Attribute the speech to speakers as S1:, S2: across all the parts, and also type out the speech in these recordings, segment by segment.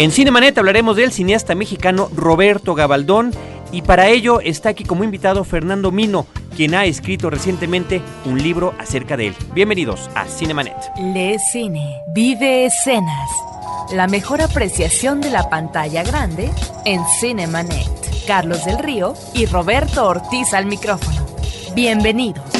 S1: En Cinemanet hablaremos del cineasta mexicano Roberto Gabaldón y para ello está aquí como invitado Fernando Mino, quien ha escrito recientemente un libro acerca de él. Bienvenidos a Cinemanet.
S2: Lee cine, vive escenas. La mejor apreciación de la pantalla grande en Cinemanet. Carlos del Río y Roberto Ortiz al micrófono. Bienvenidos.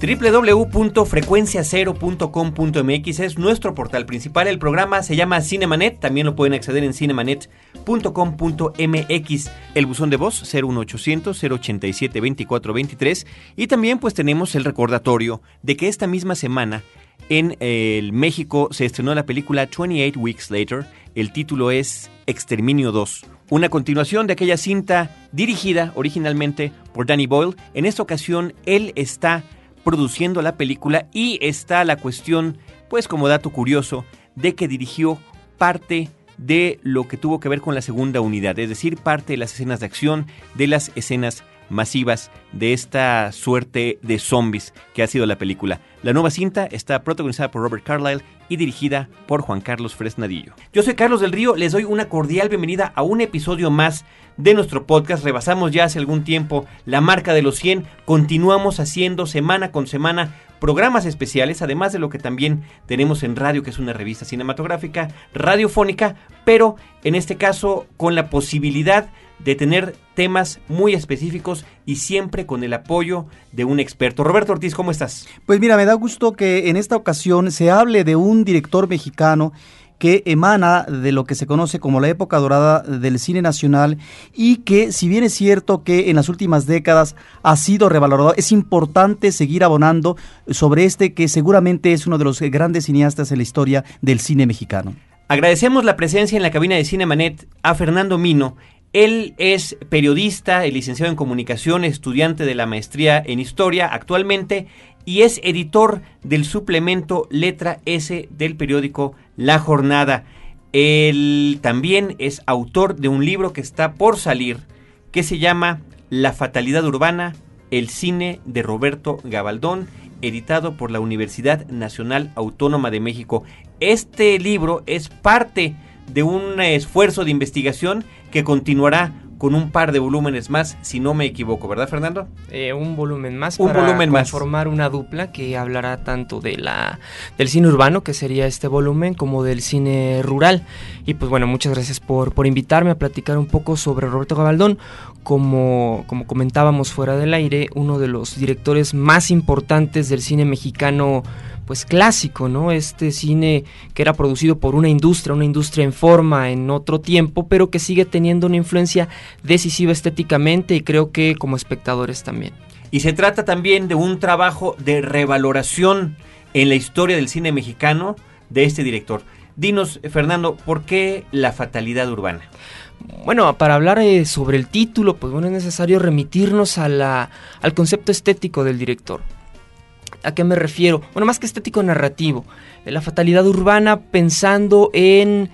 S1: www.frecuenciacero.com.mx es nuestro portal principal. El programa se llama Cinemanet. También lo pueden acceder en cinemanet.com.mx. El buzón de voz 01800 087 2423 y también pues tenemos el recordatorio de que esta misma semana en el México se estrenó la película 28 Weeks Later. El título es Exterminio 2, una continuación de aquella cinta dirigida originalmente por Danny Boyle. En esta ocasión él está produciendo la película y está la cuestión, pues como dato curioso, de que dirigió parte de lo que tuvo que ver con la segunda unidad, es decir, parte de las escenas de acción, de las escenas masivas de esta suerte de zombies que ha sido la película. La nueva cinta está protagonizada por Robert Carlyle y dirigida por Juan Carlos Fresnadillo. Yo soy Carlos del Río, les doy una cordial bienvenida a un episodio más de nuestro podcast. Rebasamos ya hace algún tiempo la marca de los 100, continuamos haciendo semana con semana programas especiales, además de lo que también tenemos en radio, que es una revista cinematográfica, radiofónica, pero en este caso con la posibilidad de tener temas muy específicos y siempre con el apoyo de un experto. Roberto Ortiz, ¿cómo estás?
S3: Pues mira, me da gusto que en esta ocasión se hable de un director mexicano que emana de lo que se conoce como la época dorada del cine nacional y que si bien es cierto que en las últimas décadas ha sido revalorado, es importante seguir abonando sobre este que seguramente es uno de los grandes cineastas en la historia del cine mexicano.
S1: Agradecemos la presencia en la cabina de Cinemanet a Fernando Mino. Él es periodista, licenciado en comunicación, estudiante de la maestría en historia actualmente y es editor del suplemento Letra S del periódico La Jornada. Él también es autor de un libro que está por salir que se llama La Fatalidad Urbana, el cine de Roberto Gabaldón, editado por la Universidad Nacional Autónoma de México. Este libro es parte de un esfuerzo de investigación que continuará con un par de volúmenes más, si no me equivoco, ¿verdad, Fernando?
S4: Eh, un volumen más
S1: un
S4: para
S1: volumen más.
S4: formar una dupla que hablará tanto de la del cine urbano, que sería este volumen, como del cine rural. Y pues bueno, muchas gracias por, por invitarme a platicar un poco sobre Roberto Gabaldón. Como, como comentábamos fuera del aire, uno de los directores más importantes del cine mexicano pues clásico, ¿no? Este cine que era producido por una industria, una industria en forma en otro tiempo, pero que sigue teniendo una influencia decisiva estéticamente y creo que como espectadores también.
S1: Y se trata también de un trabajo de revaloración en la historia del cine mexicano de este director. Dinos, Fernando, ¿por qué la fatalidad urbana?
S4: Bueno, para hablar eh, sobre el título, pues bueno, es necesario remitirnos a la, al concepto estético del director. ¿A qué me refiero? Bueno, más que estético narrativo. La fatalidad urbana pensando en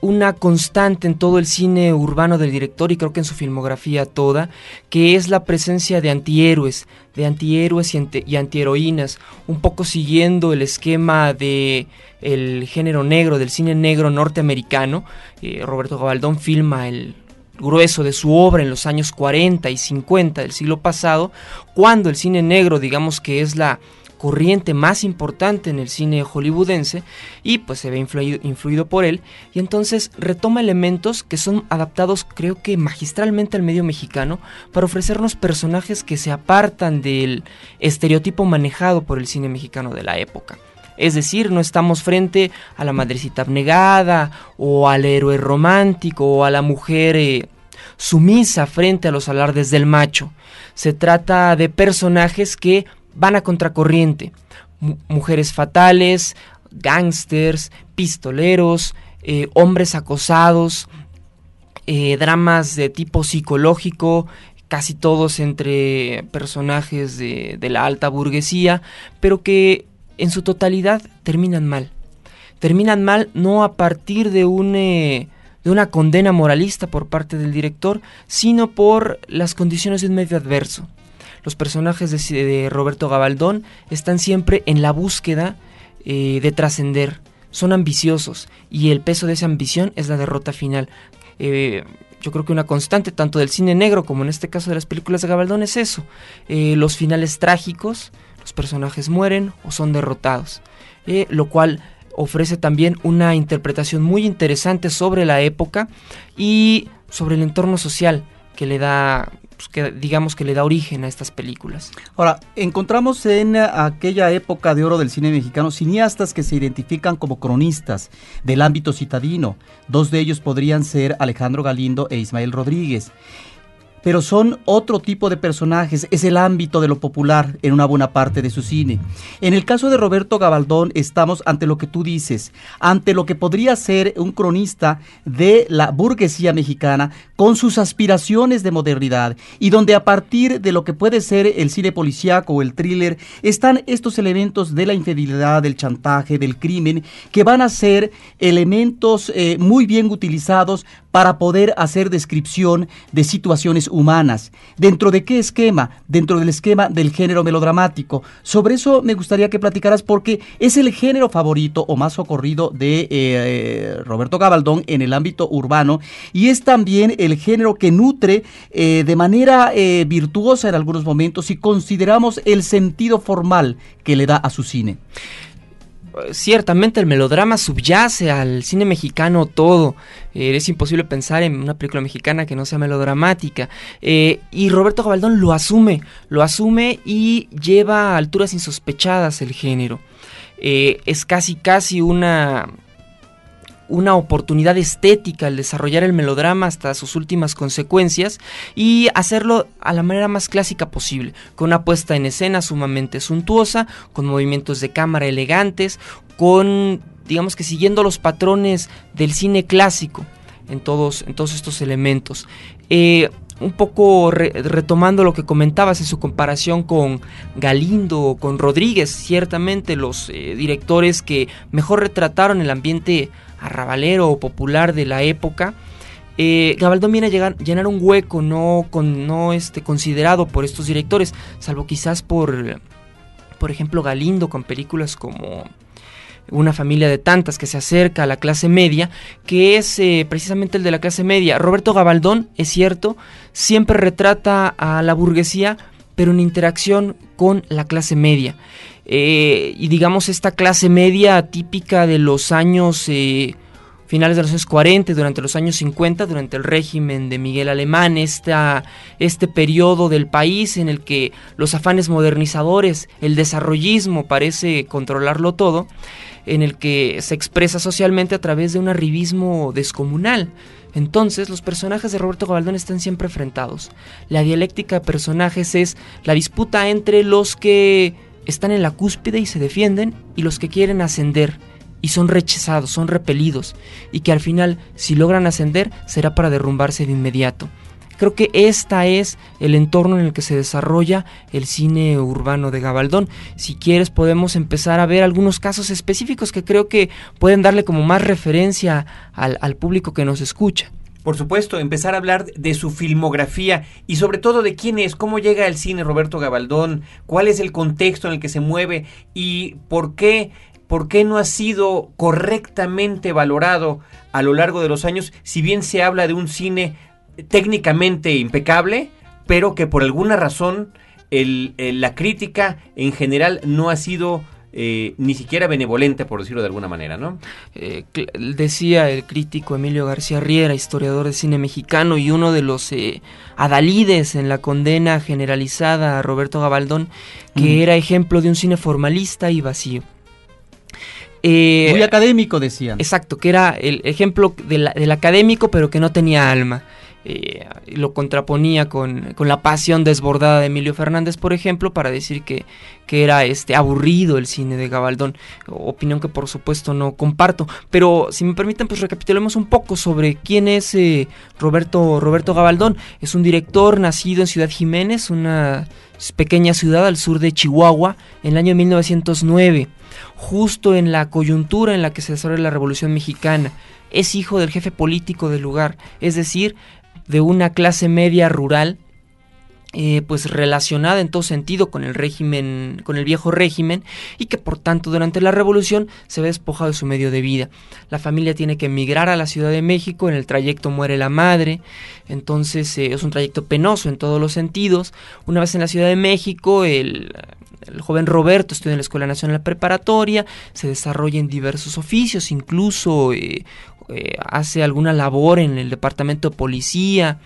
S4: una constante en todo el cine urbano del director y creo que en su filmografía toda, que es la presencia de antihéroes, de antihéroes y, anti antiheroínas, un poco siguiendo el esquema de el género negro, del cine negro norteamericano. Eh, Roberto Gabaldón filma el grueso de su obra en los años 40 y 50 del siglo pasado, cuando el cine negro, digamos que es la corriente más importante en el cine hollywoodense y pues se ve influido, influido, por él y entonces retoma elementos que son adaptados creo que magistralmente al medio mexicano para ofrecernos personajes que se apartan del estereotipo manejado por el cine mexicano de la época. Es decir, no estamos frente a la madrecita abnegada o al héroe romántico o a la mujer eh, sumisa frente a los alardes del macho. Se trata de personajes que van a contracorriente. Mujeres fatales, gángsters, pistoleros, eh, hombres acosados, eh, dramas de tipo psicológico, casi todos entre personajes de, la alta burguesía, pero que en su totalidad terminan mal. Terminan mal no a partir de. Eh, de una condena moralista por parte del director, sino por las condiciones de un medio adverso. Los personajes de, Roberto Gabaldón están siempre en la búsqueda eh, de trascender. Son ambiciosos y el peso de esa ambición es la derrota final. Eh, yo creo que una constante tanto del cine negro como en este caso de las películas de Gabaldón es eso. Eh, los finales trágicos, los personajes mueren o son derrotados. lo cual ofrece también una interpretación muy interesante sobre la época y sobre el entorno social que le da pues, que digamos que le da origen a estas películas.
S3: Ahora, encontramos en aquella época de oro del cine mexicano cineastas que se identifican como cronistas del ámbito citadino. Dos de ellos podrían ser Alejandro Galindo e Ismael Rodríguez pero son otro tipo de personajes, es el ámbito de lo popular en una buena parte de su cine. En el caso de Roberto Gabaldón estamos ante lo que tú dices, ante lo que podría ser un cronista de la burguesía mexicana con sus aspiraciones de modernidad y donde a partir de lo que puede ser el cine policíaco o el thriller están estos elementos de la infidelidad, del chantaje, del crimen, que van a ser elementos eh, muy bien utilizados para poder hacer descripción de situaciones humanas. ¿Dentro de qué esquema? Dentro del esquema del género melodramático. Sobre eso me gustaría que platicaras porque es el género favorito o más socorrido de eh, Roberto Gabaldón en el ámbito urbano y es también el género que nutre eh, de manera eh, virtuosa en algunos momentos si consideramos el sentido formal que le da a su cine
S4: ciertamente el melodrama subyace al cine mexicano todo. Eh, es imposible pensar en una película mexicana que no sea melodramática. Eh, y Roberto Gabaldón lo asume, lo asume y lleva a alturas insospechadas el género. Eh, es casi casi una una oportunidad estética el desarrollar el melodrama hasta sus últimas consecuencias y hacerlo a la manera más clásica posible, con una puesta en escena sumamente suntuosa, con movimientos de cámara elegantes, con, digamos que siguiendo los patrones del cine clásico en todos, en todos estos elementos. Eh, un poco retomando lo que comentabas en su comparación con Galindo o con Rodríguez, ciertamente los eh, directores que mejor retrataron el ambiente arrabalero o popular de la época, eh, Gabaldón viene a llenar un hueco no, con, no este, considerado por estos directores, salvo quizás por, por ejemplo, Galindo con películas como una familia de tantas que se acerca a la clase media, que es eh, precisamente el de la clase media. Roberto Gabaldón, es cierto, siempre retrata a la burguesía, pero en interacción con la clase media. Eh, y digamos esta clase media típica de los años eh, finales de los años 40, durante los años 50, durante el régimen de Miguel Alemán, esta, este periodo del país en el que los afanes modernizadores, el desarrollismo parece controlarlo todo, en el que se expresa socialmente a través de un arribismo descomunal. Entonces, los personajes de Roberto Gabaldón están siempre enfrentados. La dialéctica de personajes es la disputa entre los que están en la cúspide y se defienden y los que quieren ascender y son rechazados, son repelidos y que al final si logran ascender será para derrumbarse de inmediato. Creo que esta es el entorno en el que se desarrolla el cine urbano de Gabaldón. Si quieres podemos empezar a ver algunos casos específicos que creo que pueden darle como más referencia al, al público que nos escucha.
S1: Por supuesto, empezar a hablar de su filmografía y sobre todo de quién es, cómo llega al cine Roberto Gabaldón, cuál es el contexto en el que se mueve y por qué, por qué no ha sido correctamente valorado a lo largo de los años, si bien se habla de un cine técnicamente impecable, pero que por alguna razón la crítica en general no ha sido eh, ni siquiera benevolente, por decirlo de alguna manera, ¿no?
S4: Eh, decía el crítico Emilio García Riera, historiador de cine mexicano y uno de los eh, adalides en la condena generalizada a Roberto Gabaldón, que era ejemplo de un cine formalista y vacío.
S3: Muy académico, decían.
S4: Exacto, que era el ejemplo del académico, pero que no tenía alma. Eh, lo contraponía con, la pasión desbordada de Emilio Fernández, por ejemplo, para decir que, que, era este aburrido el cine de Gabaldón, opinión que por supuesto no comparto. Pero si me permiten, pues recapitulemos un poco sobre quién es eh, Roberto, Roberto Gabaldón. Es un director nacido en Ciudad Jiménez, una pequeña ciudad al sur de Chihuahua, en el año 1909, justo en la coyuntura en la que se desarrolla la Revolución Mexicana es hijo del jefe político del lugar, es decir, de una clase media rural eh, pues relacionada en todo sentido con el régimen, con el viejo régimen, y que por tanto durante la revolución se ve despojado de su medio de vida. La familia tiene que emigrar a la Ciudad de México, en el trayecto muere la madre, entonces eh, es un trayecto penoso en todos los sentidos. Una vez en la Ciudad de México, el, joven Roberto estudia en la Escuela Nacional Preparatoria, se desarrolla en diversos oficios, incluso eh, hace alguna labor en el departamento de policía.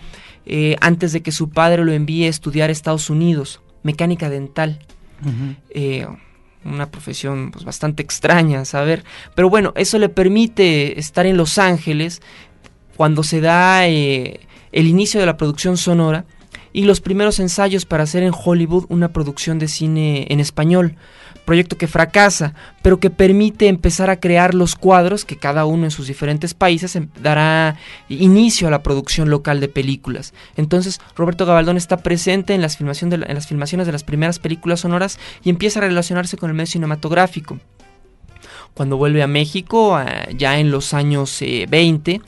S4: Eh, antes de que su padre lo envíe a estudiar a Estados Unidos, mecánica dental. Eh, una profesión pues, bastante extraña, saber. Pero bueno, eso le permite estar en Los Ángeles cuando se da eh, el inicio de la producción sonora y los primeros ensayos para hacer en Hollywood una producción de cine en español proyecto que fracasa, pero que permite empezar a crear los cuadros que cada uno en sus diferentes países em, dará inicio a la producción local de películas. Entonces, Roberto Gabaldón está presente en las, filmación en las filmaciones de las primeras películas sonoras y empieza a relacionarse con el medio cinematográfico. Cuando vuelve a México, ya en los años 20, eh,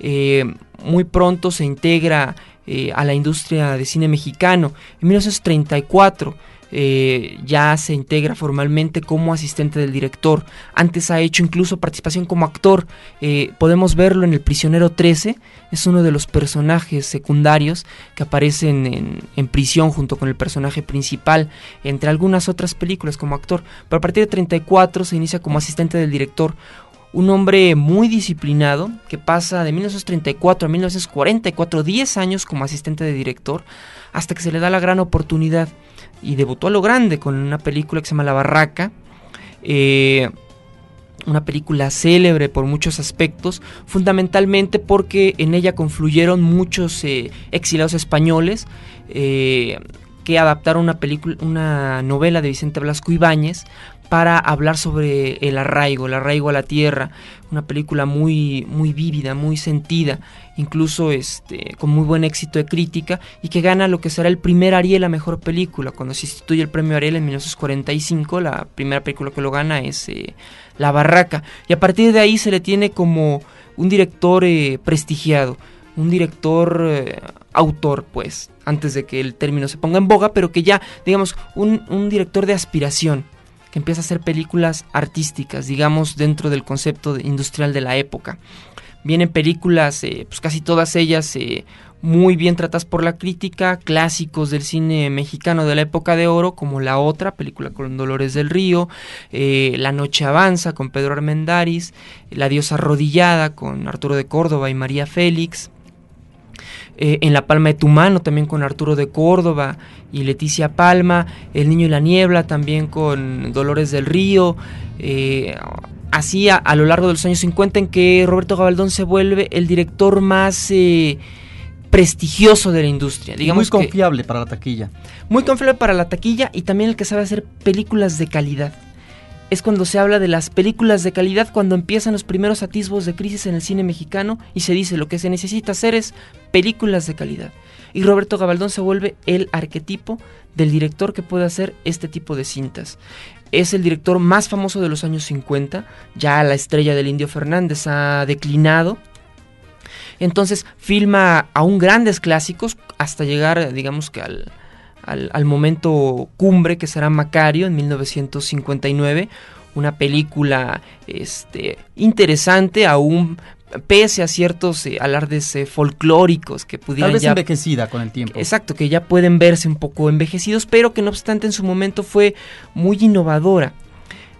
S4: eh, muy pronto se integra eh, a la industria de cine mexicano. En 1934 eh, ya se integra formalmente como asistente del director. Antes ha hecho incluso participación como actor. Eh, podemos verlo en El Prisionero 13. Es uno de los personajes secundarios que aparecen en, prisión junto con el personaje principal, entre algunas otras películas como actor. Pero a partir de 34 se inicia como asistente del director un hombre muy disciplinado que pasa de 1934 a 1944, 10 años como asistente de director, hasta que se le da la gran oportunidad y debutó a lo grande con una película que se llama La Barraca. Eh, una película célebre por muchos aspectos, fundamentalmente porque en ella confluyeron muchos eh, exiliados españoles eh, que adaptaron una película, una novela de Vicente Blasco Ibáñez para hablar sobre el arraigo, el arraigo a la tierra, una película muy, muy vívida, muy sentida, incluso este, con muy buen éxito de crítica y que gana lo que será el primer Ariel a mejor película. Cuando se instituye el premio Ariel en 1945, la primera película que lo gana es eh, La Barraca. Y a partir de ahí se le tiene como un director eh, prestigiado, un director eh, autor, pues, antes de que el término se ponga en boga, pero que ya, digamos, un, un director de aspiración que empieza a hacer películas artísticas, digamos, dentro del concepto industrial de la época. Vienen películas, eh, pues casi todas ellas eh, muy bien tratadas por la crítica, clásicos del cine mexicano de la época de oro, como La Otra, película con Dolores del Río, eh, La Noche Avanza con Pedro Armendáriz, La Diosa Arrodillada con Arturo de Córdoba y María Félix, eh, en La Palma de tu mano también con Arturo de Córdoba y Leticia Palma, El Niño y la Niebla también con Dolores del Río, eh, así a, lo largo de los años 50 en que Roberto Gabaldón se vuelve el director más eh, prestigioso de la industria.
S3: Digamos muy confiable para la taquilla.
S4: Muy confiable para la taquilla y también el que sabe hacer películas de calidad es cuando se habla de las películas de calidad, cuando empiezan los primeros atisbos de crisis en el cine mexicano y se dice lo que se necesita hacer es películas de calidad. Y Roberto Gabaldón se vuelve el arquetipo del director que puede hacer este tipo de cintas. Es el director más famoso de los años 50, ya la estrella del Indio Fernández ha declinado, entonces filma aún grandes clásicos hasta llegar, digamos que al, al, momento cumbre que será Macario en 1959, una película este, interesante aún pese a ciertos eh, alardes eh, folclóricos que pudieran
S3: Tal vez envejecida con el tiempo.
S4: Exacto, que ya pueden verse un poco envejecidos, pero que no obstante en su momento fue muy innovadora.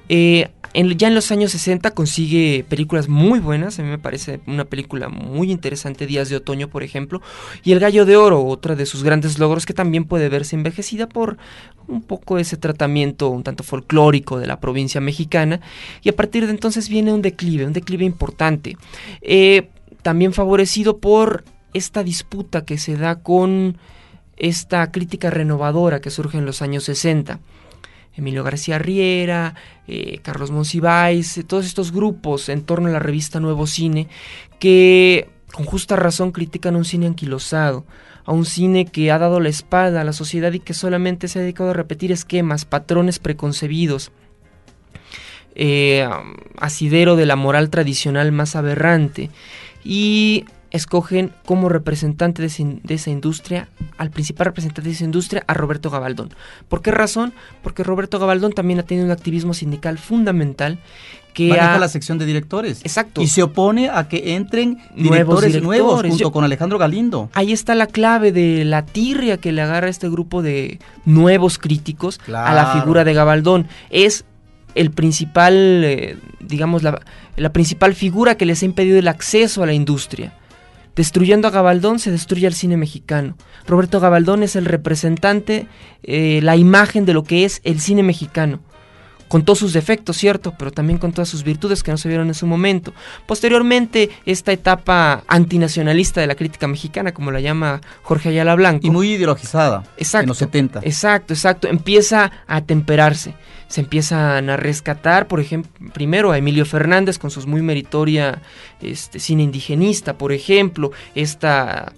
S4: Eh, ya en los años 60 consigue películas muy buenas, a mí me parece una película muy interesante, Días de Otoño, por ejemplo, y El Gallo de Oro, otra de sus grandes logros que también puede verse envejecida por un poco ese tratamiento un tanto folclórico de la provincia mexicana, y a partir de entonces viene un declive, un declive importante, eh, también favorecido por esta disputa que se da con esta crítica renovadora que surge en los años 60. Emilio García Riera, eh, Carlos Monsiváis, eh, todos estos grupos en torno a la revista Nuevo Cine que con justa razón critican un cine anquilosado, a un cine que ha dado la espalda a la sociedad y que solamente se ha dedicado a repetir esquemas, patrones preconcebidos, eh, asidero de la moral tradicional más aberrante. Y escogen como representante de, esa industria, al principal representante de esa industria, a Roberto Gabaldón. ¿Por qué razón? Porque Roberto Gabaldón también ha tenido un activismo sindical fundamental que
S3: maneja la sección de directores.
S4: Exacto.
S3: Y se opone a que entren directores nuevos, junto con Alejandro Galindo.
S4: Ahí está la clave de la tirria que le agarra este grupo de nuevos críticos a la figura de Gabaldón. Es el principal, eh, digamos, la, la principal figura que les ha impedido el acceso a la industria. Destruyendo a Gabaldón se destruye al cine mexicano. Roberto Gabaldón es el representante, eh, la imagen de lo que es el cine mexicano con todos sus defectos, cierto, pero también con todas sus virtudes que no se vieron en su momento. Posteriormente, esta etapa antinacionalista de la crítica mexicana, como la llama Jorge Ayala Blanco.
S3: Y muy ideologizada
S4: exacto,
S3: en los 70.
S4: Exacto, exacto. Empieza a temperarse. Se empiezan a rescatar, por ejemplo, primero a Emilio Fernández con sus muy meritoria este, cine indigenista, por ejemplo, esta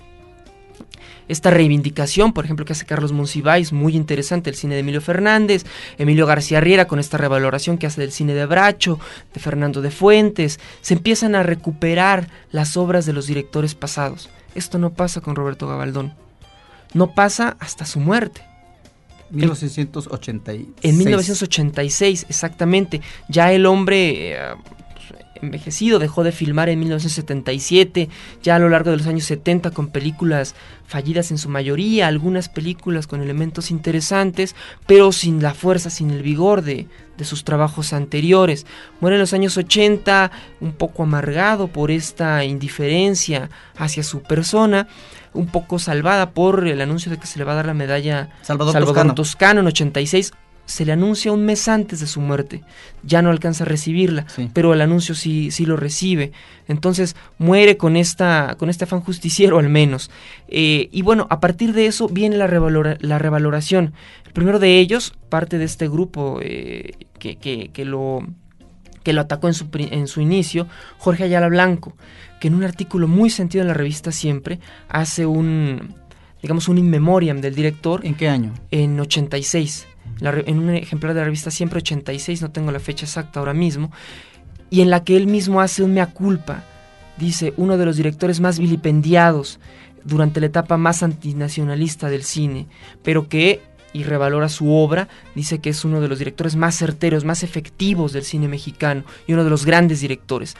S4: esta reivindicación, por ejemplo, que hace Carlos Monsiváis, muy interesante, el cine de Emilio Fernández, Emilio García Riera con esta revaloración que hace del cine de Bracho, de Fernando de Fuentes, se empiezan a recuperar las obras de los directores pasados. Esto no pasa con Roberto Gabaldón. No pasa hasta su muerte.
S3: 1986.
S4: En 1986, exactamente. Ya el hombre eh, envejecido, dejó de filmar en 1977, ya a lo largo de los años 70 con películas fallidas en su mayoría, algunas películas con elementos interesantes, pero sin la fuerza, sin el vigor de, de sus trabajos anteriores. Muere en los años 80 un poco amargado por esta indiferencia hacia su persona, un poco salvada por el anuncio de que se le va a dar la medalla
S3: Salvador, Toscano.
S4: Toscano en 86, se le anuncia un mes antes de su muerte. Ya no alcanza a recibirla, pero el anuncio sí, sí lo recibe. Entonces muere con, esta, con este afán justiciero al menos. Eh, y bueno, a partir de eso viene la, la revaloración. El primero de ellos, parte de este grupo eh, que, que, lo, que lo atacó en su, en su inicio, Jorge Ayala Blanco, que en un artículo muy sentido en la revista Siempre hace un digamos un in memoriam del director.
S3: ¿En qué año?
S4: En 86 en un ejemplar de la revista Siempre 86, no tengo la fecha exacta ahora mismo, y en la que él mismo hace un mea culpa. Dice, uno de los directores más vilipendiados durante la etapa más antinacionalista del cine, pero que, y revalora su obra, dice que es uno de los directores más certeros, más efectivos del cine mexicano y uno de los grandes directores.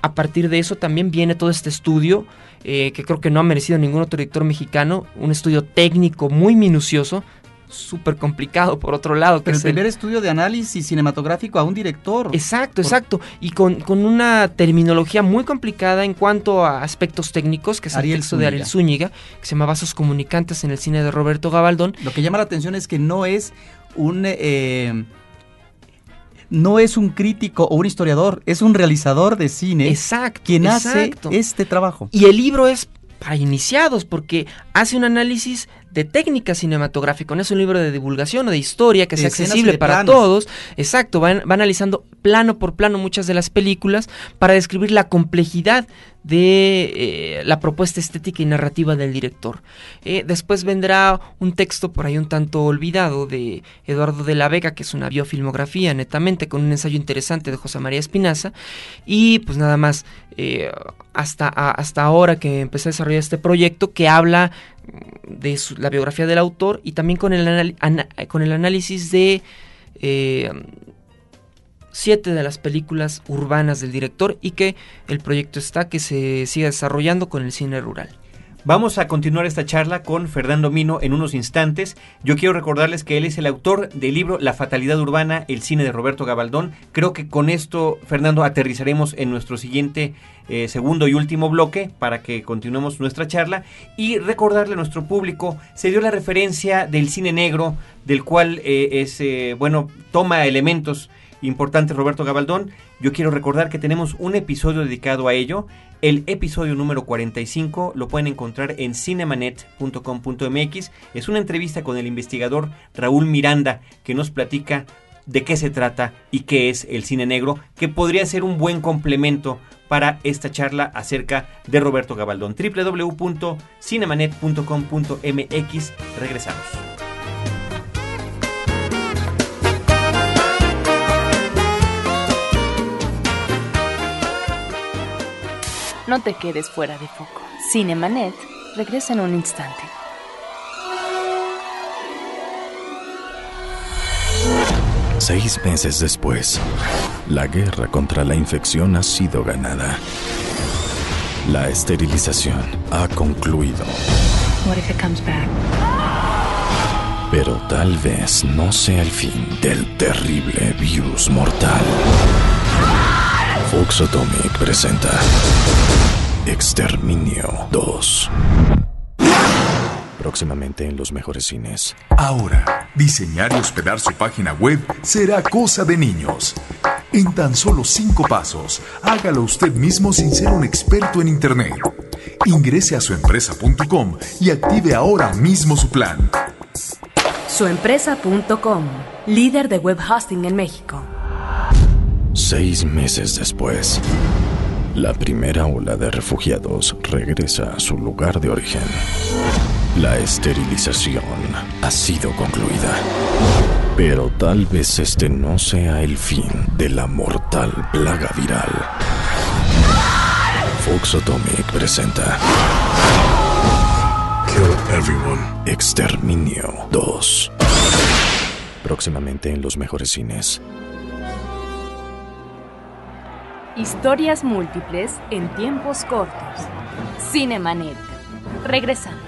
S4: A partir de eso también viene todo este estudio eh, que creo que no ha merecido ningún otro director mexicano, un estudio técnico muy minucioso súper complicado por otro lado.
S3: Pero el primer estudio de análisis cinematográfico a un director.
S4: Exacto, exacto. Y con, una terminología muy complicada en cuanto a aspectos técnicos, que es el texto de Ariel Zúñiga, que se llama Vasos Comunicantes en el cine de Roberto Gabaldón.
S3: Lo que llama la atención es que no es un... Eh, no es un crítico o un historiador, es un realizador de cine
S4: exacto,
S3: quien hace este trabajo.
S4: Y el libro es para iniciados porque hace un análisis de técnica cinematográfica. No es un libro de divulgación o de historia que sea accesible para todos. Exacto, va, analizando plano por plano muchas de las películas para describir la complejidad de eh, la propuesta estética y narrativa del director. Eh, después vendrá un texto por ahí un tanto olvidado de Eduardo de la Vega, que es una biofilmografía netamente, con un ensayo interesante de José María Espinaza. Y pues nada más, eh, hasta, hasta ahora que empecé a desarrollar este proyecto, que habla de la biografía del autor y también con el, con el análisis de siete de las películas urbanas del director y que el proyecto está que se siga desarrollando con el cine rural.
S1: Vamos a continuar esta charla con Fernando Mino en unos instantes. Yo quiero recordarles que él es el autor del libro La fatalidad urbana, el cine de Roberto Gabaldón. Creo que con esto, Fernando, aterrizaremos en nuestro siguiente eh, segundo y último bloque para que continuemos nuestra charla. Y recordarle a nuestro público, se dio la referencia del cine negro, del cual eh, es, eh, bueno, toma elementos importantes Roberto Gabaldón. Yo quiero recordar que tenemos un episodio dedicado a ello. El episodio número 45 lo pueden encontrar en cinemanet.com.mx. Es una entrevista con el investigador Raúl Miranda que nos platica de qué se trata y qué es el cine negro, que podría ser un buen complemento para esta charla acerca de Roberto Gabaldón. www.cinemanet.com.mx. Regresamos.
S2: No te quedes fuera de foco. Cinemanet regresa en un instante.
S5: Seis meses después, la guerra contra la infección ha sido ganada. La esterilización ha concluido. Pero tal vez no sea el fin del terrible virus mortal. Fox Atomic presenta Exterminio 2. Próximamente en los mejores cines.
S6: Ahora, diseñar y hospedar su página web será cosa de niños. En tan solo cinco pasos, hágalo usted mismo sin ser un experto en Internet. Ingrese a suempresa.com y active ahora mismo su plan.
S2: Suempresa.com, líder de web hosting en México.
S5: Seis meses después, la primera ola de refugiados regresa a su lugar de origen. La esterilización ha sido concluida. Pero tal vez este no sea el fin de la mortal plaga viral. Fox Atomic presenta
S6: Kill everyone.
S5: Exterminio 2. Próximamente en los mejores cines.
S2: Historias múltiples en tiempos cortos. Cinemanet. Regresamos.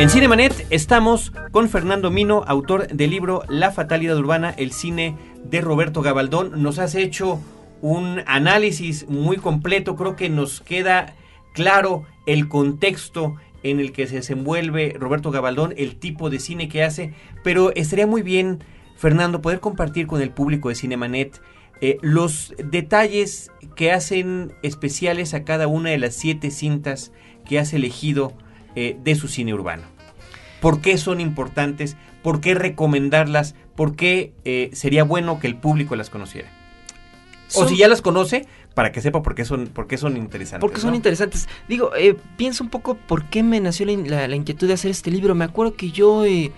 S1: En Cinemanet estamos con Fernando Mino, autor del libro La Fatalidad Urbana, el cine de Roberto Gabaldón. Nos has hecho un análisis muy completo, creo que nos queda claro el contexto en el que se desenvuelve Roberto Gabaldón, el tipo de cine que hace, pero estaría muy bien, Fernando, poder compartir con el público de Cinemanet eh, los detalles que hacen especiales a cada una de las siete cintas que has elegido eh, de su cine urbano. ¿Por qué son importantes? ¿Por qué recomendarlas? ¿Por qué eh, sería bueno que el público las conociera? O si ya las conoce, para que sepa por qué son, por qué son interesantes.
S4: Porque son
S1: ¿no?
S4: interesantes. Digo, eh, pienso un poco por qué me nació la, la- la inquietud de hacer este libro. Me acuerdo que yo eh,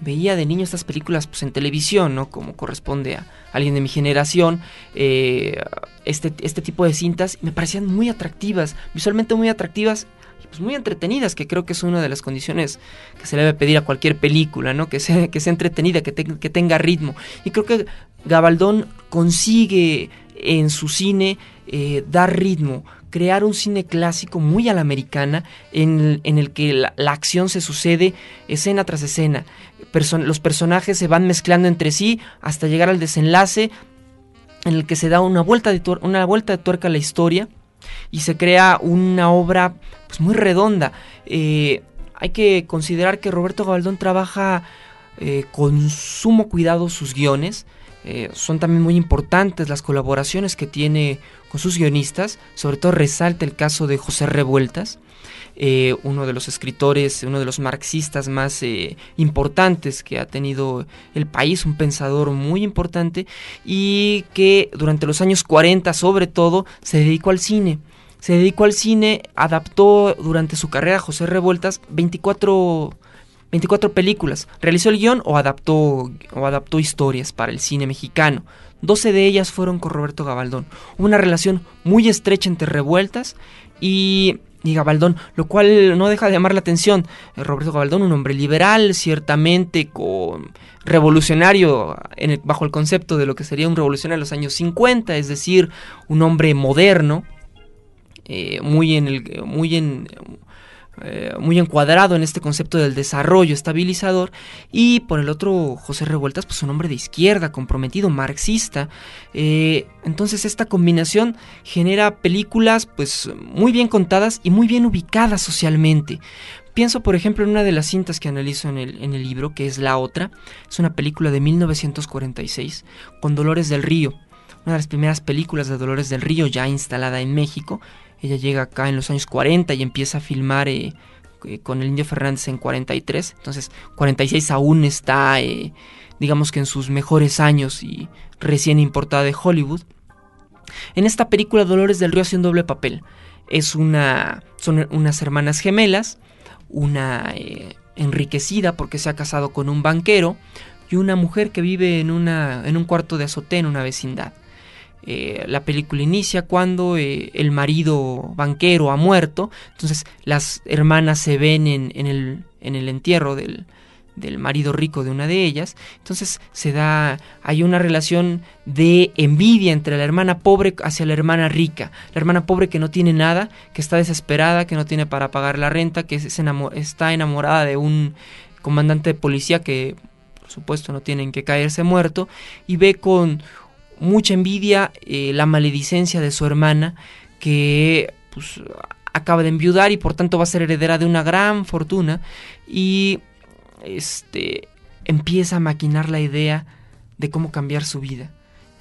S4: veía de niño estas películas pues, en televisión, ¿no? Como corresponde a alguien de mi generación. eh, este, este tipo de cintas me parecían muy atractivas, visualmente muy atractivas pues muy entretenidas, que creo que es una de las condiciones que se le debe pedir a cualquier película, ¿no? Que sea, que sea entretenida, que, te- que tenga ritmo. Y creo que Gabaldón consigue en su cine eh, dar ritmo, crear un cine clásico muy a la americana en el, que la, acción se sucede escena tras escena. Los personajes se van mezclando entre sí hasta llegar al desenlace en el que se da una vuelta de, una vuelta de tuerca a la historia y se crea una obra pues, muy redonda. Eh, hay que considerar que Roberto Gabaldón trabaja eh, con sumo cuidado sus guiones. Eh, son también muy importantes las colaboraciones que tiene con sus guionistas. Sobre todo resalta el caso de José Revueltas, eh, uno de los escritores, uno de los marxistas más eh, importantes que ha tenido el país, un pensador muy importante y que durante los años 40 sobre todo se dedicó al cine. Se dedicó al cine, adaptó durante su carrera José Revueltas 24, 24 películas. Realizó el guion o adaptó, o adaptó historias para el cine mexicano. 12 de ellas fueron con Roberto Gabaldón. Una relación muy estrecha entre Revueltas y, y Gabaldón, lo cual no deja de llamar la atención. Eh, Roberto Gabaldón, un hombre liberal, ciertamente con revolucionario en bajo el concepto de lo que sería un revolucionario en los años 50, es decir, un hombre moderno, eh, muy en el muy en eh, muy encuadrado en este concepto del desarrollo estabilizador y por el otro José Revueltas pues un hombre de izquierda comprometido marxista Eh, entonces esta combinación genera películas pues muy bien contadas y muy bien ubicadas socialmente Pienso, por ejemplo, en una de las cintas que analizo en el, en el libro, que es La Otra. Es una película de 1946 con Dolores del Río. Una de las primeras películas de Dolores del Río ya instalada en México. Ella llega acá en los años 40 y empieza a filmar eh, eh, con el Indio Fernández en 43. Entonces, 46 aún está, eh, digamos que en sus mejores años y recién importada de Hollywood. En esta película Dolores del Río hace un doble papel. Es una, son unas hermanas gemelas, una enriquecida porque se ha casado con un banquero y una mujer que vive en, una, en un cuarto de azotea en una vecindad. Eh, la película inicia cuando eh, el marido banquero ha muerto, entonces las hermanas se ven en, el, en el, entierro del, del, marido rico de una de ellas, entonces se da, hay una relación de envidia entre la hermana pobre hacia la hermana rica, la hermana pobre que no tiene nada, que está desesperada, que no tiene para pagar la renta, que está enamorada de un comandante de policía que por supuesto no tienen que caerse muerto, y ve con mucha envidia eh, la maledicencia de su hermana que pues, acaba de enviudar y por tanto va a ser heredera de una gran fortuna y este empieza a maquinar la idea de cómo cambiar su vida.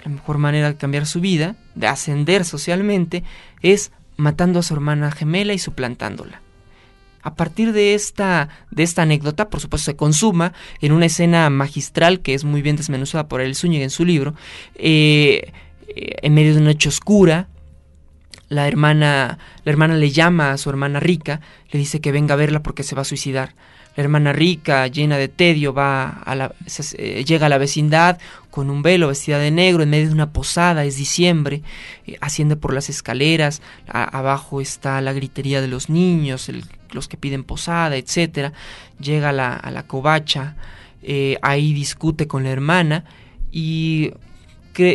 S4: La mejor manera de cambiar su vida, de ascender socialmente, es matando a su hermana gemela y suplantándola. A partir de esta, de esta anécdota, por supuesto, se consuma en una escena magistral que es muy bien desmenuzada por el Zúñiga en su libro, eh, eh, en medio de una noche oscura, la hermana, la hermana le llama a su hermana rica, le dice que venga a verla porque se va a suicidar. La hermana rica, llena de tedio, va a la, eh, llega a la vecindad con un velo, vestida de negro, en medio de una posada, es diciembre, asciende por las escaleras, abajo está la gritería de los niños, los que piden posada, etcétera, llega a la, a la covacha, eh, ahí discute con la hermana y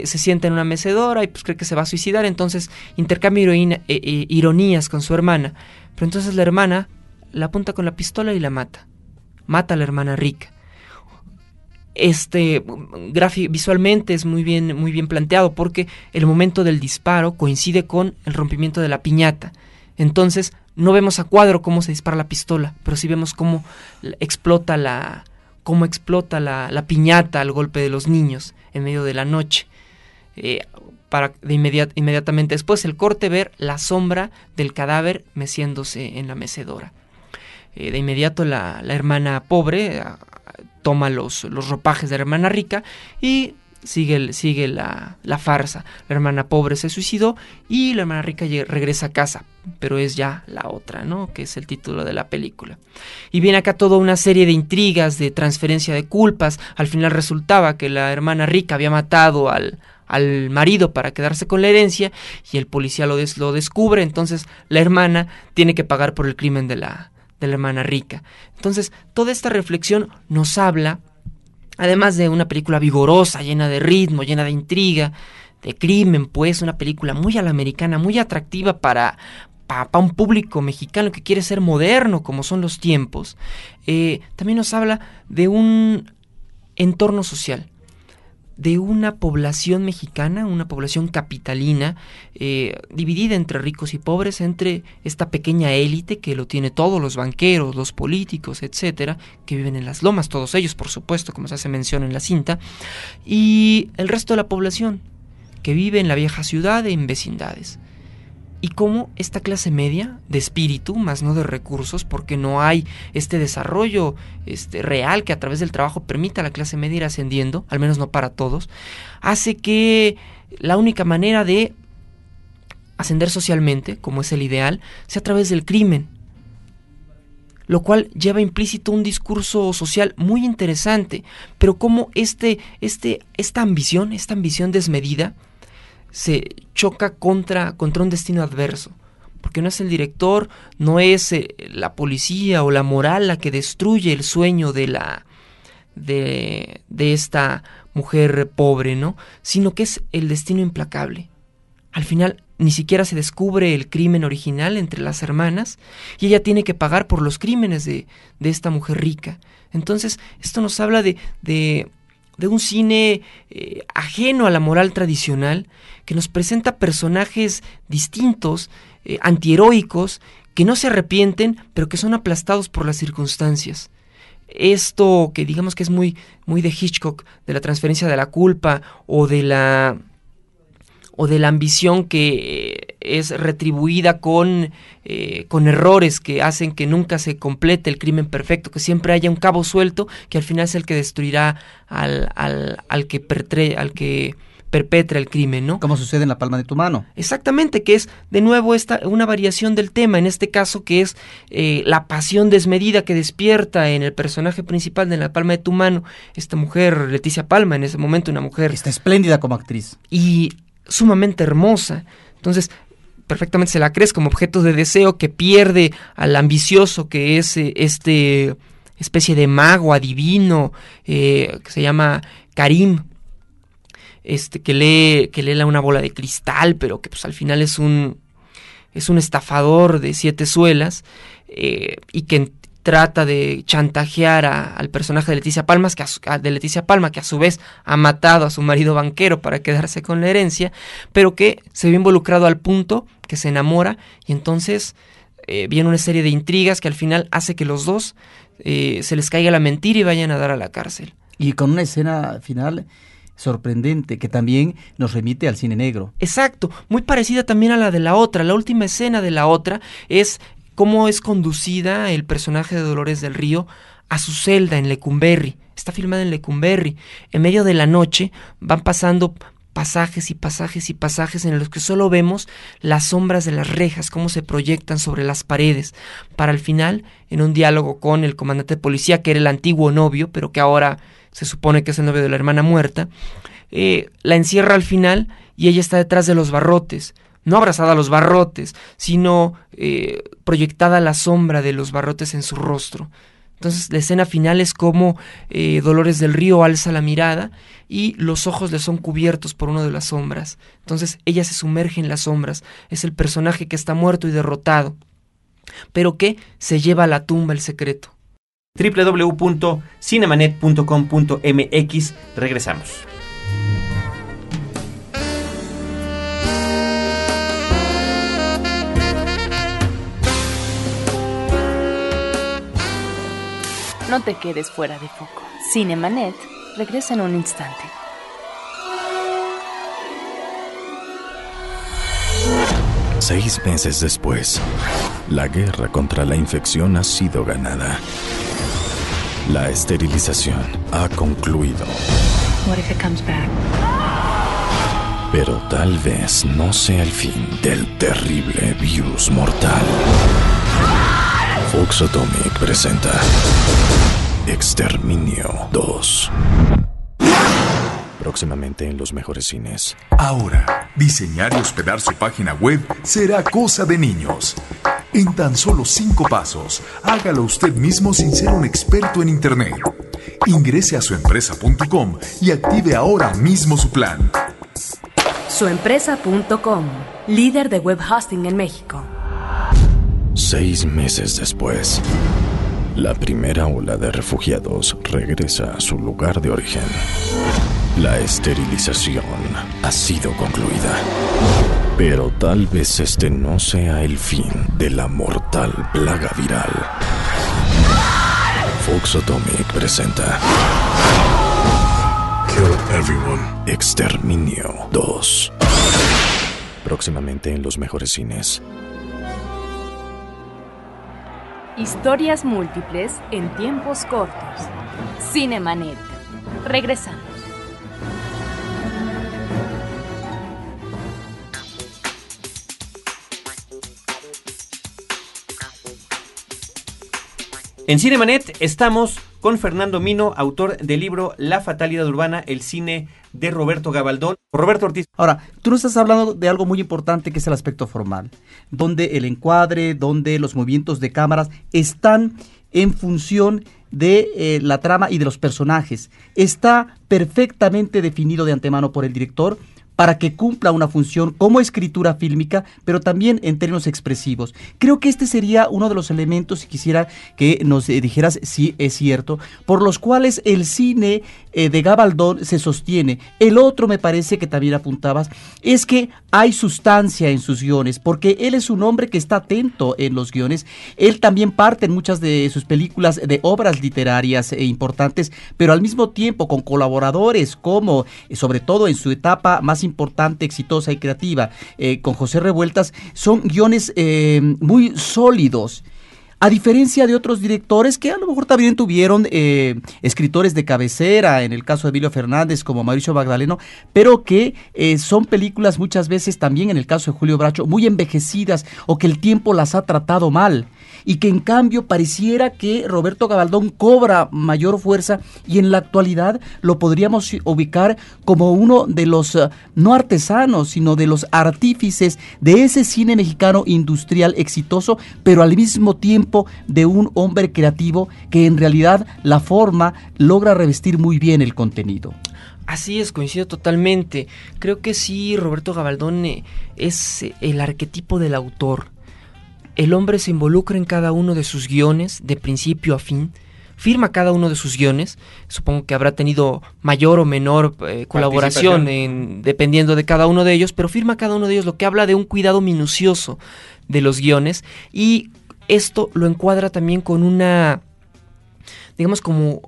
S4: se sienta en una mecedora y pues cree que se va a suicidar, entonces intercambia eh, eh, ironías con su hermana, pero entonces la hermana la apunta con la pistola y la mata, mata a la hermana rica. Este visualmente es muy bien, muy bien planteado porque el momento del disparo coincide con el rompimiento de la piñata. Entonces no vemos a cuadro cómo se dispara la pistola, pero sí vemos cómo explota la, cómo explota la, la piñata al golpe de los niños en medio de la noche. Eh, para de inmediatamente después el corte ver la sombra del cadáver meciéndose en la mecedora. Eh, de inmediato la, la hermana pobre ah, toma los, los ropajes de la hermana rica y sigue, sigue la, la, farsa. La hermana pobre se suicidó y la hermana rica regresa a casa, pero es ya la otra, ¿no? Que es el título de la película. Y viene acá toda una serie de intrigas, de transferencia de culpas. Al final resultaba que la hermana rica había matado al, al marido para quedarse con la herencia y el policía lo, lo descubre, entonces la hermana tiene que pagar por el crimen de la, de la hermana rica. Entonces, toda esta reflexión nos habla Además de una película vigorosa, llena de ritmo, llena de intriga, de crimen, pues una película muy a la americana, muy atractiva para, para, un público mexicano que quiere ser moderno como son los tiempos, eh, también nos habla de un entorno social de una población mexicana, una población capitalina, eh, dividida entre ricos y pobres, entre esta pequeña élite que lo tiene todos los banqueros, los políticos, etcétera, que viven en las lomas, todos ellos, por supuesto, como se hace mención en la cinta, y el resto de la población que vive en la vieja ciudad en vecindades y cómo esta clase media de espíritu, más no de recursos, porque no hay este desarrollo este, real que a través del trabajo permita a la clase media ir ascendiendo, al menos no para todos, hace que la única manera de ascender socialmente, como es el ideal, sea a través del crimen, lo cual lleva implícito un discurso social muy interesante, pero cómo este, este, esta ambición, esta ambición desmedida, se choca contra, contra un destino adverso. Porque no es el director, no es eh, la policía o la moral la que destruye el sueño de la. de, de esta mujer pobre, ¿no? Sino que es el destino implacable. Al final ni siquiera se descubre el crimen original entre las hermanas y ella tiene que pagar por los crímenes de, de esta mujer rica. Entonces, esto nos habla de, de de un cine eh, ajeno a la moral tradicional, que nos presenta personajes distintos, eh, antiheroicos, que no se arrepienten, pero que son aplastados por las circunstancias. Esto que digamos que es muy, muy de Hitchcock, de la transferencia de la culpa o de la o de la ambición que es retribuida con, eh, con errores que hacen que nunca se complete el crimen perfecto, que siempre haya un cabo suelto que al final es el que destruirá al, al, al que, al que perpetra el crimen, ¿no?
S3: Como sucede en la palma de tu mano.
S4: Exactamente, que es de nuevo esta, una variación del tema, en este caso que es eh, la pasión desmedida que despierta en el personaje principal de la palma de tu mano, esta mujer, Leticia Palma, en ese momento una mujer...
S3: Está espléndida como actriz.
S4: Y sumamente hermosa. Entonces, perfectamente se la crees como objeto de deseo que pierde al ambicioso que es eh, este especie de mago adivino eh, que se llama Karim este que lee que lee una bola de cristal pero que pues al final es un es un estafador de siete suelas eh, y que trata de chantajear al personaje de Leticia Palma, que a de Leticia Palma, que a su vez ha matado a su marido banquero para quedarse con la herencia, pero que se ve involucrado al punto que se enamora y entonces eh, viene una serie de intrigas que al final hace que los dos eh, se les caiga la mentira y vayan a dar a la cárcel.
S3: Y con una escena final sorprendente que también nos remite al cine negro.
S4: Exacto, muy parecida también a la de la otra. La última escena de la otra es cómo es conducida el personaje de Dolores del Río a su celda en Lecumberri. Está filmada en Lecumberri. En medio de la noche van pasando pasajes y pasajes y pasajes en los que solo vemos las sombras de las rejas, cómo se proyectan sobre las paredes, para al final, en un diálogo con el comandante de policía, que era el antiguo novio, pero que ahora se supone que es el novio de la hermana muerta, eh, la encierra al final y ella está detrás de los barrotes, no abrazada a los barrotes, sino eh, proyectada la sombra de los barrotes en su rostro. Entonces la escena final es como eh, Dolores del Río alza la mirada y los ojos le son cubiertos por una de las sombras. Entonces ella se sumerge en las sombras, es el personaje que está muerto y derrotado, pero que se lleva a la tumba el secreto.
S1: www.cinemanet.com.mx Regresamos.
S2: No te quedes fuera de foco. Cinemanet regresa en un instante.
S5: Seis meses después, la guerra contra la infección ha sido ganada. La esterilización ha concluido. Pero tal vez no sea el fin del terrible virus mortal. Fox Atomic presenta Exterminio 2. Próximamente en los mejores cines.
S6: Ahora, diseñar y hospedar su página web será cosa de niños. En tan solo cinco pasos, hágalo usted mismo sin ser un experto en Internet. Ingrese a suempresa.com y active ahora mismo su plan.
S2: Suempresa.com, líder de web hosting en México.
S5: Seis meses después, la primera ola de refugiados regresa a su lugar de origen. La esterilización ha sido concluida. Pero tal vez este no sea el fin de la mortal plaga viral. Fox Atomic presenta Kill Everyone. Exterminio 2. Próximamente en los mejores cines.
S2: Historias múltiples en tiempos cortos. Cinemanet. Regresamos.
S1: En Cinemanet estamos con Fernando Mino, autor del libro La fatalidad urbana, el cine de Roberto Gabaldón. Roberto Ortiz.
S3: Ahora, tú nos estás hablando de algo muy importante que es el aspecto formal, donde el encuadre, donde los movimientos de cámaras están en función de eh, la trama y de los personajes. Está perfectamente definido de antemano por el director para que cumpla una función como escritura fílmica, pero también en términos expresivos. Creo que este sería uno de los elementos, si quisiera que nos eh, dijeras si es cierto, por los cuales el cine eh, de Gabaldón se sostiene. El otro me parece que también apuntabas, es que hay sustancia en sus guiones, porque él es un hombre que está atento en los guiones. Él también parte en muchas de sus películas de obras literarias e importantes, pero al mismo tiempo con colaboradores como, eh, sobre todo en su etapa más importante, exitosa y creativa, eh, con José Revueltas, son guiones muy sólidos A diferencia de otros directores que a lo mejor también tuvieron eh, escritores de cabecera, en el caso de Emilio Fernández como Mauricio Magdaleno, pero que eh, son películas muchas veces también en el caso de Julio Bracho muy envejecidas o que el tiempo las ha tratado mal y que en cambio pareciera que Roberto Gabaldón cobra mayor fuerza y en la actualidad lo podríamos ubicar como uno de los eh, no artesanos, sino de los artífices de ese cine mexicano industrial exitoso, pero al mismo tiempo de un hombre creativo que en realidad la forma logra revestir muy bien el contenido.
S4: Así es, coincido totalmente. Creo que sí, Roberto Gabaldón eh, es el arquetipo del autor el hombre se involucra en cada uno de sus guiones, de principio a fin, firma cada uno de sus guiones, supongo que habrá tenido mayor o menor eh, colaboración en, dependiendo de cada uno de ellos, pero firma cada uno de ellos, lo que habla de un cuidado minucioso de los guiones. Y esto lo encuadra también con una, digamos como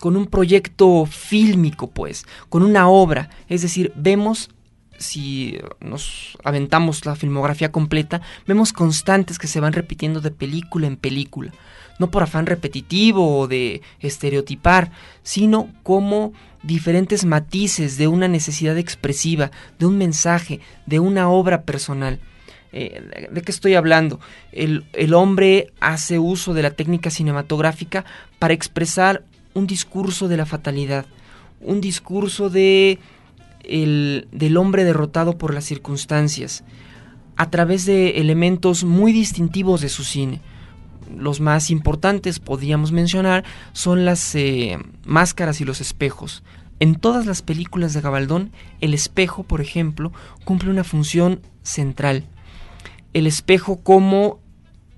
S4: con un proyecto fílmico, pues, con una obra, es decir, vemos si nos aventamos la filmografía completa, vemos constantes que se van repitiendo de película en película. No por afán repetitivo o de estereotipar, sino como diferentes matices de una necesidad expresiva, de un mensaje, de una obra personal. Eh, ¿De qué estoy hablando? El, el hombre hace uso de la técnica cinematográfica para expresar un discurso de la fatalidad, un discurso de el, del hombre derrotado por las circunstancias a través de elementos muy distintivos de su cine. Los más importantes, podríamos mencionar, son las eh, máscaras y los espejos. En todas las películas de Gabaldón, el espejo, por ejemplo, cumple una función central. El espejo como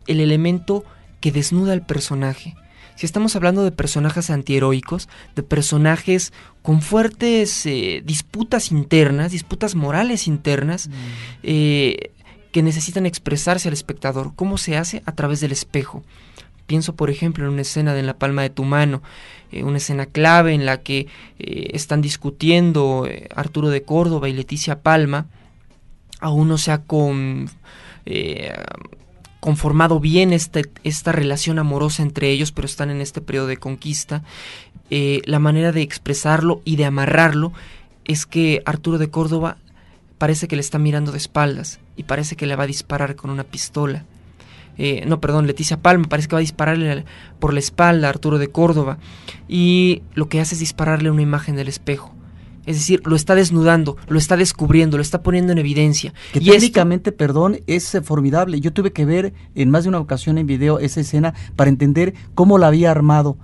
S4: el elemento que desnuda al personaje, si estamos hablando de personajes antiheroicos, de personajes con fuertes eh, disputas internas, disputas morales internas, mm. eh, que necesitan expresarse al espectador. ¿Cómo se hace? A través del espejo. Pienso, por ejemplo, en una escena de En la palma de tu mano, eh, una escena clave en la que están discutiendo Arturo de Córdoba y Leticia Palma. Aún no se ha con, conformado bien este, esta relación amorosa entre ellos, pero están en este periodo de conquista. Eh, la manera de expresarlo y de amarrarlo es que Arturo de Córdoba parece que le está mirando de espaldas y parece que le va a disparar con una pistola. Eh, no, perdón, Leticia Palma parece que va a dispararle por la espalda a Arturo de Córdoba y lo que hace es dispararle una imagen del espejo. Es decir, lo está desnudando, lo está descubriendo, lo está poniendo en evidencia.
S3: Que y técnicamente, perdón, es formidable. Yo tuve que ver en más de una ocasión en video esa escena para entender cómo la había armado,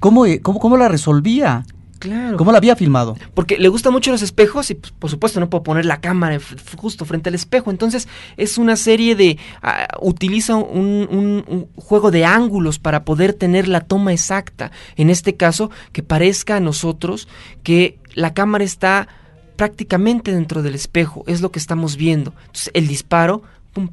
S3: cómo, eh, cómo, cómo la resolvía.
S4: Claro.
S3: ¿Cómo la había filmado?
S4: Porque le gustan mucho los espejos y pues, por supuesto no puedo poner la cámara justo frente al espejo. Entonces es una serie de... Ah, utiliza un, juego de ángulos para poder tener la toma exacta. En este caso, que parezca a nosotros que la cámara está prácticamente dentro del espejo. Es lo que estamos viendo. Entonces el disparo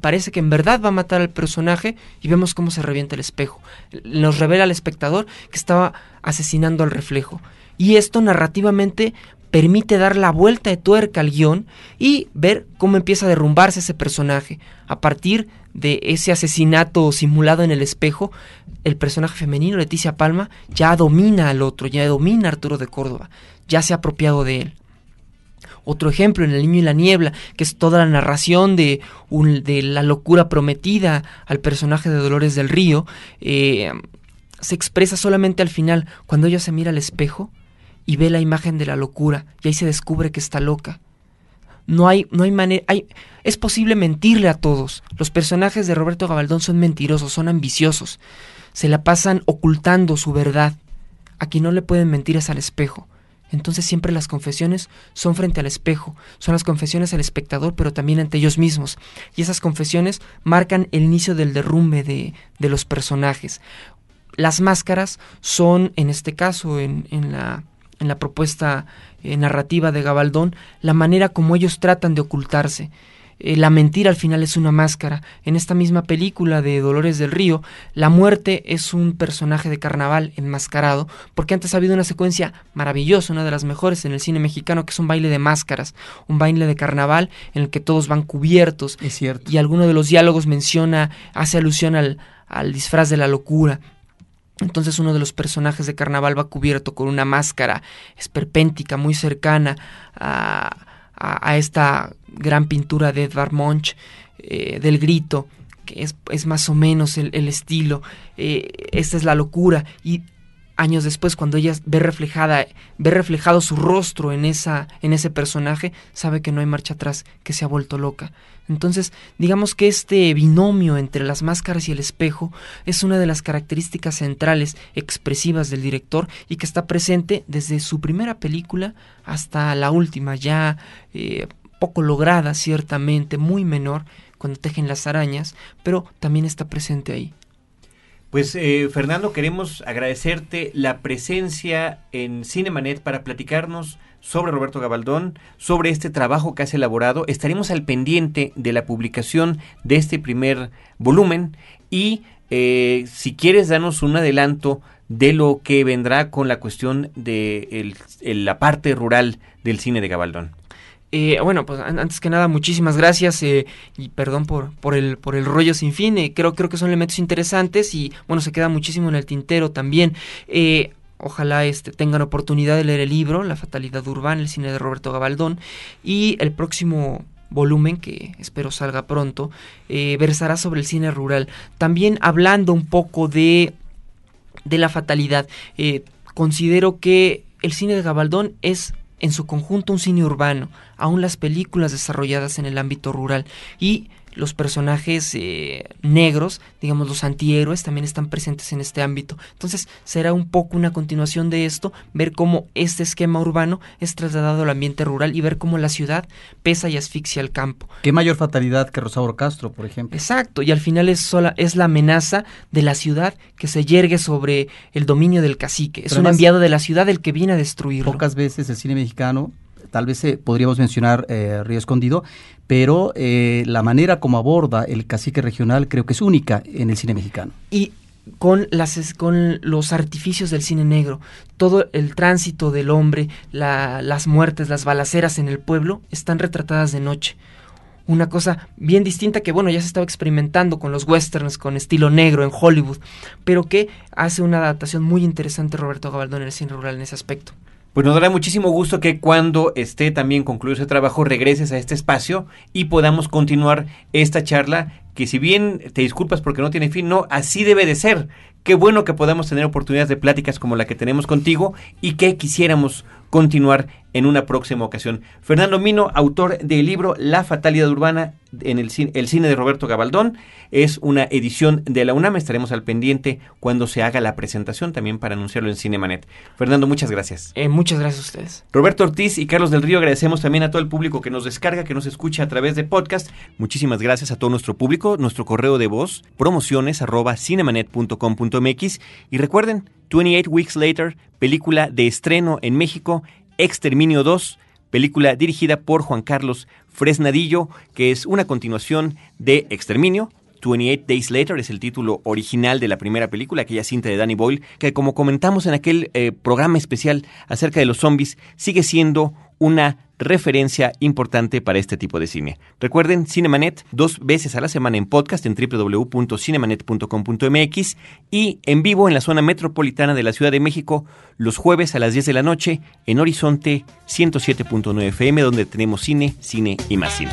S4: parece que en verdad va a matar al personaje y vemos cómo se revienta el espejo. Nos revela al espectador que estaba asesinando al reflejo. Y esto narrativamente permite dar la vuelta de tuerca al guion y ver cómo empieza a derrumbarse ese personaje. A partir de ese asesinato simulado en el espejo, el personaje femenino, Leticia Palma, ya domina al otro, ya domina a Arturo de Córdoba, ya se ha apropiado de él. Otro ejemplo en El Niño y la Niebla, que es toda la narración de, de la locura prometida al personaje de Dolores del Río, eh, se expresa solamente al final, cuando ella se mira al espejo y ve la imagen de la locura y ahí se descubre que está loca. No hay, no hay manera, hay, es posible mentirle a todos. Los personajes de Roberto Gabaldón son mentirosos, son ambiciosos, se la pasan ocultando su verdad. A quien no le pueden mentir es al espejo. Entonces siempre las confesiones son frente al espejo, son las confesiones al espectador, pero también ante ellos mismos. Y esas confesiones marcan el inicio del derrumbe de, de los personajes. Las máscaras son, en este caso, en, en la en la propuesta eh, narrativa de Gabaldón, la manera como ellos tratan de ocultarse. eh, la mentira al final es una máscara. En esta misma película de Dolores del Río, la muerte es un personaje de carnaval enmascarado, porque antes ha habido una secuencia maravillosa, una de las mejores en el cine mexicano, que es un baile de máscaras, un baile de carnaval en el que todos van cubiertos.
S3: Es cierto.
S4: Y alguno de los diálogos menciona, hace alusión al, al disfraz de la locura. Entonces uno de los personajes de carnaval va cubierto con una máscara esperpéntica muy cercana a, a, esta gran pintura de Edvard Munch eh, del grito, que es, es, más o menos el, el estilo. Eh, esta es la locura y años después cuando ella ve reflejada ve reflejado su rostro en esa en ese personaje sabe que no hay marcha atrás que se ha vuelto loca. Entonces digamos que este binomio entre las máscaras y el espejo es una de las características centrales expresivas del director y que está presente desde su primera película hasta la última ya eh, poco lograda ciertamente muy menor cuando tejen las arañas pero también está presente ahí
S1: pues eh, Fernando, queremos agradecerte la presencia en Cinemanet para platicarnos sobre Roberto Gabaldón, sobre este trabajo que has elaborado. Estaremos al pendiente de la publicación de este primer volumen y eh, si quieres darnos un adelanto de lo que vendrá con la cuestión de la parte rural del cine de Gabaldón.
S4: Eh, bueno, pues antes que nada, muchísimas gracias eh, y perdón por, por, el, por el rollo sin fin. Eh, creo, creo que son elementos interesantes y bueno, se queda muchísimo en el tintero también. ojalá este, tengan oportunidad de leer el libro, La Fatalidad Urbana, el cine de Roberto Gabaldón. Y el próximo volumen, que espero salga pronto, versará sobre el cine rural. También hablando un poco de, de la fatalidad. considero que el cine de Gabaldón es en su conjunto un cine urbano, aún las películas desarrolladas en el ámbito rural y los personajes eh, negros, digamos los antihéroes, también están presentes en este ámbito. Entonces será un poco una continuación de esto, ver cómo este esquema urbano es trasladado al ambiente rural y ver cómo la ciudad pesa y asfixia al campo.
S3: ¿Qué mayor fatalidad que Rosauro Castro, por ejemplo?
S4: Exacto, y al final es, sola, es la amenaza de la ciudad que se yergue sobre el dominio del cacique. Es un enviado de la ciudad el que viene a destruirlo.
S3: Pocas veces el cine mexicano tal vez eh, podríamos mencionar eh, Río Escondido, pero eh, la manera como aborda el cacique regional creo que es única en el cine mexicano.
S4: Y con, las, con los artificios del cine negro, todo el tránsito del hombre, las muertes, las balaceras en el pueblo están retratadas de noche una cosa bien distinta que bueno ya se estaba experimentando con los westerns con estilo negro en Hollywood pero que hace una adaptación muy interesante Roberto Gabaldón en el cine rural en ese aspecto
S1: pues nos dará muchísimo gusto que cuando esté también concluido ese trabajo regreses a este espacio y podamos continuar esta charla que si bien te disculpas porque no tiene fin, no, así debe de ser. Qué bueno que podamos tener oportunidades de pláticas como la que tenemos contigo y que quisiéramos continuar en una próxima ocasión. Fernando Mino, autor del libro La Fatalidad Urbana en el cine, el cine de Roberto Gabaldón, es una edición de la UNAM. Estaremos al pendiente cuando se haga la presentación también para anunciarlo en Cinemanet. Fernando, muchas gracias.
S4: Eh, muchas gracias a ustedes.
S1: Roberto Ortiz y Carlos del Río, agradecemos también a todo el público que nos descarga, que nos escucha a través de podcast. Muchísimas gracias a todo nuestro público, nuestro correo de voz, promociones arroba cinemanet.com.mx y recuerden, 28 Weeks Later, película de estreno en México, Exterminio 2, película dirigida por Juan Carlos Fresnadillo, que es una continuación de Exterminio. 28 Days Later es el título original de la primera película, aquella cinta de Danny Boyle, que como comentamos en aquel eh, programa especial acerca de los zombies, sigue siendo una referencia importante para este tipo de cine. Recuerden, Cinemanet dos veces a la semana en podcast en www.cinemanet.com.mx y en vivo en la zona metropolitana de la Ciudad de México los jueves a las 10 de la noche en Horizonte 107.9 FM donde tenemos cine, cine y más cine.